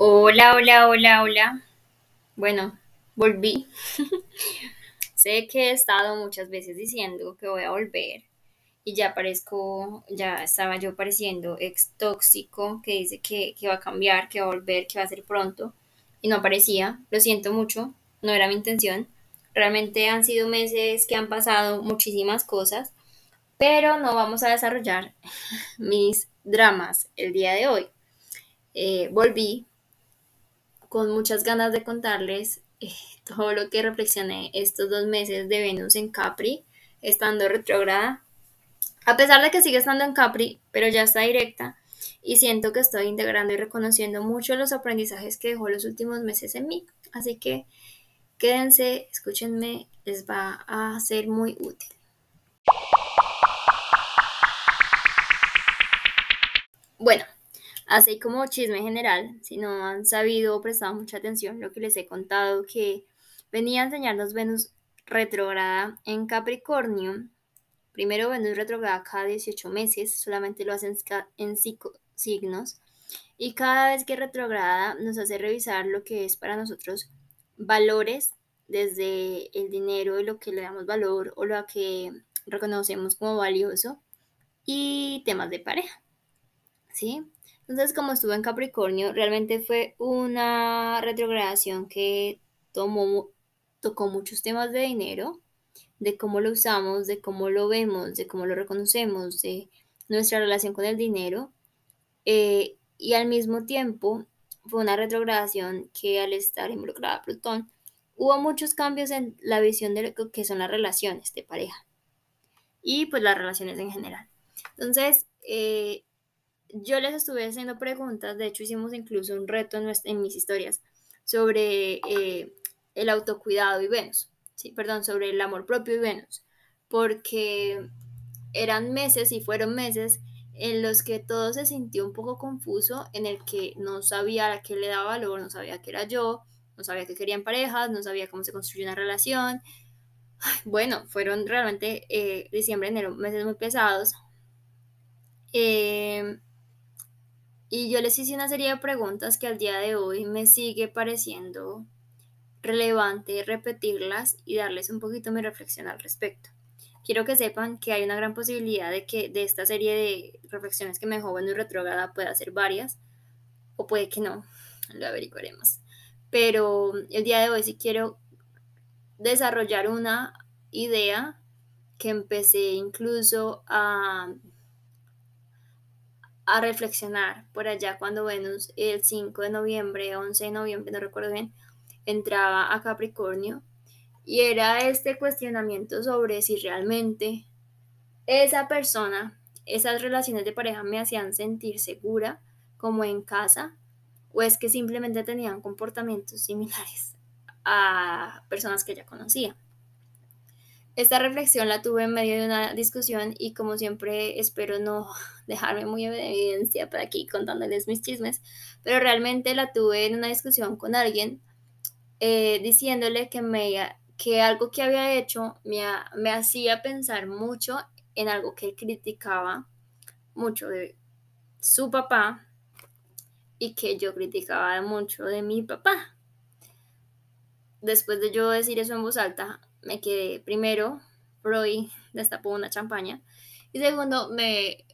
Hola, hola, hola, hola. Bueno, volví. sé que he estado muchas veces diciendo que voy a volver y ya parezco, ya estaba yo pareciendo ex tóxico que dice que, que va a cambiar, que va a volver, que va a ser pronto y no aparecía. Lo siento mucho, no era mi intención. Realmente han sido meses que han pasado muchísimas cosas, pero no vamos a desarrollar mis dramas el día de hoy. Eh, volví con muchas ganas de contarles eh, todo lo que reflexioné estos dos meses de Venus en Capri, estando retrógrada. A pesar de que sigue estando en Capri, pero ya está directa y siento que estoy integrando y reconociendo mucho los aprendizajes que dejó los últimos meses en mí. Así que quédense, escúchenme, les va a ser muy útil. Bueno, Así como chisme general, si no han sabido o prestado mucha atención lo que les he contado, que venía a enseñarnos Venus retrograda en Capricornio. Primero Venus retrograda cada 18 meses, solamente lo hacen en signos. Y cada vez que retrograda nos hace revisar lo que es para nosotros valores, desde el dinero y lo que le damos valor o lo que reconocemos como valioso, y temas de pareja. ¿Sí? Entonces, como estuve en Capricornio, realmente fue una retrogradación que tomó, tocó muchos temas de dinero, de cómo lo usamos, de cómo lo vemos, de cómo lo reconocemos, de nuestra relación con el dinero. Eh, y al mismo tiempo fue una retrogradación que al estar involucrada Plutón, hubo muchos cambios en la visión de lo que son las relaciones de pareja y pues las relaciones en general. Entonces, eh, yo les estuve haciendo preguntas, de hecho hicimos incluso un reto en, mis historias sobre eh, el autocuidado y Venus, sí, perdón, sobre el amor propio y Venus, porque eran meses y fueron meses en los que todo se sintió un poco confuso, en el que no sabía a qué le daba valor, no sabía qué era yo, no sabía qué querían parejas, no sabía cómo se construye una relación. bueno, fueron realmente eh, diciembre, enero, meses muy pesados. Eh, y yo les hice una serie de preguntas que al día de hoy me sigue pareciendo relevante repetirlas y darles un poquito mi reflexión al respecto. Quiero que sepan que hay una gran posibilidad de que de esta serie de reflexiones que me dejó bueno y retrógrada pueda ser varias, o puede que no, lo averiguaremos. Pero el día de hoy sí quiero desarrollar una idea que empecé incluso a a reflexionar por allá cuando Venus el 5 de noviembre, 11 de noviembre, no recuerdo bien, entraba a Capricornio y era este cuestionamiento sobre si realmente esa persona, esas relaciones de pareja me hacían sentir segura como en casa o es que simplemente tenían comportamientos similares a personas que ya conocía. Esta reflexión la tuve en medio de una discusión y como siempre espero no dejarme muy en evidencia para aquí contándoles mis chismes, pero realmente la tuve en una discusión con alguien eh, diciéndole que, me, que algo que había hecho me, me hacía pensar mucho en algo que criticaba mucho de su papá y que yo criticaba mucho de mi papá. Después de yo decir eso en voz alta, me quedé primero, Freud destapó una champaña y segundo, me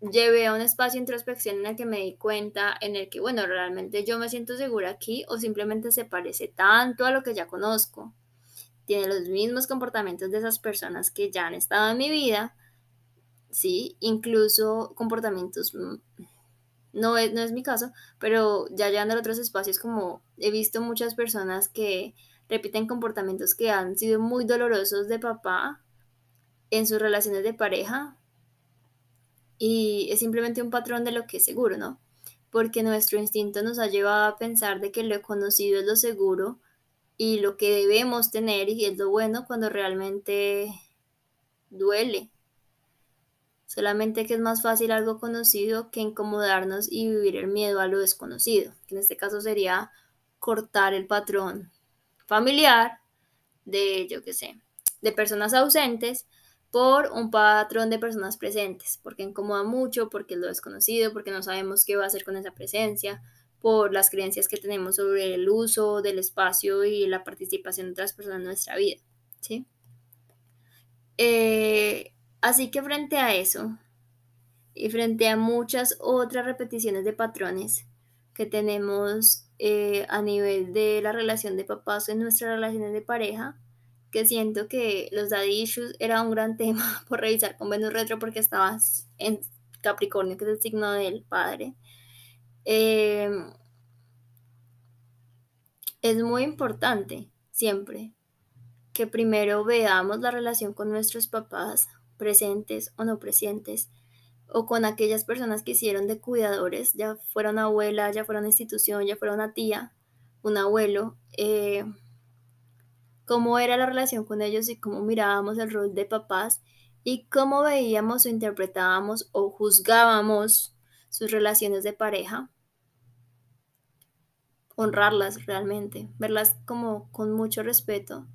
llevé a un espacio de introspección en el que me di cuenta, en el que, bueno, realmente yo me siento segura aquí o simplemente se parece tanto a lo que ya conozco. Tiene los mismos comportamientos de esas personas que ya han estado en mi vida, sí, incluso comportamientos, mm, no es, no es mi caso, pero ya llegando a otros espacios como he visto muchas personas que repiten comportamientos que han sido muy dolorosos de papá en sus relaciones de pareja y es simplemente un patrón de lo que es seguro, ¿no? Porque nuestro instinto nos ha llevado a pensar de que lo conocido es lo seguro y lo que debemos tener y es lo bueno cuando realmente duele. Solamente que es más fácil algo conocido que incomodarnos y vivir el miedo a lo desconocido, que en este caso sería cortar el patrón familiar de, yo qué sé, de personas ausentes por un patrón de personas presentes, porque incomoda mucho, porque es lo desconocido, porque no sabemos qué va a hacer con esa presencia, por las creencias que tenemos sobre el uso del espacio y la participación de otras personas en nuestra vida, ¿sí? Eh, así que frente a eso, y frente a muchas otras repeticiones de patrones que tenemos eh, a nivel de la relación de papás en nuestras relaciones de pareja, que siento que los daddy issues era un gran tema por revisar con Venus Retro porque estabas en Capricornio, que es el signo del padre. Eh, es muy importante siempre que primero veamos la relación con nuestros papás, presentes o no presentes, o con aquellas personas que hicieron de cuidadores, ya fuera una abuela, ya fuera una institución, ya fuera una tía, un abuelo, eh, cómo era la relación con ellos y cómo mirábamos el rol de papás y cómo veíamos o interpretábamos o juzgábamos sus relaciones de pareja. Honrarlas realmente, verlas como con mucho respeto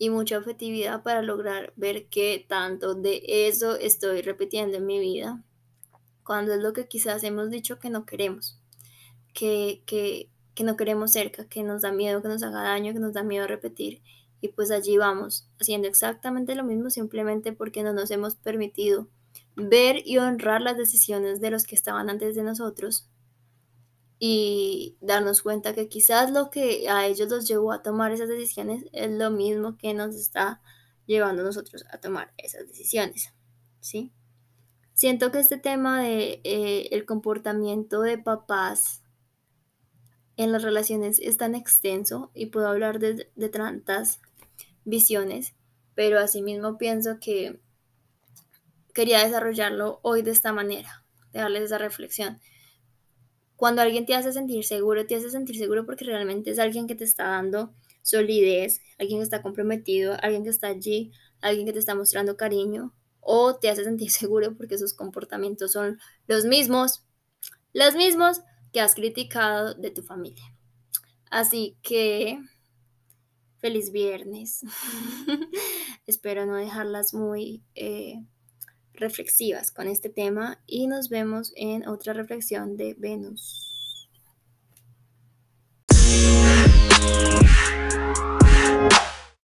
y mucha objetividad para lograr ver qué tanto de eso estoy repitiendo en mi vida, cuando es lo que quizás hemos dicho que no queremos, que, que, que no queremos cerca, que nos da miedo que nos haga daño, que nos da miedo repetir. Y pues allí vamos, haciendo exactamente lo mismo simplemente porque no nos hemos permitido ver y honrar las decisiones de los que estaban antes de nosotros y darnos cuenta que quizás lo que a ellos los llevó a tomar esas decisiones es lo mismo que nos está llevando a nosotros a tomar esas decisiones, ¿sí? Siento que este tema de eh, el comportamiento de papás en las relaciones es tan extenso y puedo hablar de, de tantas visiones, pero asimismo pienso que quería desarrollarlo hoy de esta manera, de darles esa reflexión cuando alguien te hace sentir seguro, te hace sentir seguro porque realmente es alguien que te está dando solidez, alguien que está comprometido, alguien que está allí, alguien que te está mostrando cariño, o te hace sentir seguro porque sus comportamientos son los mismos, los mismos que has criticado de tu familia. Así que, feliz viernes. Espero no dejarlas muy... Eh, reflexivas con este tema y nos vemos en otra reflexión de Venus.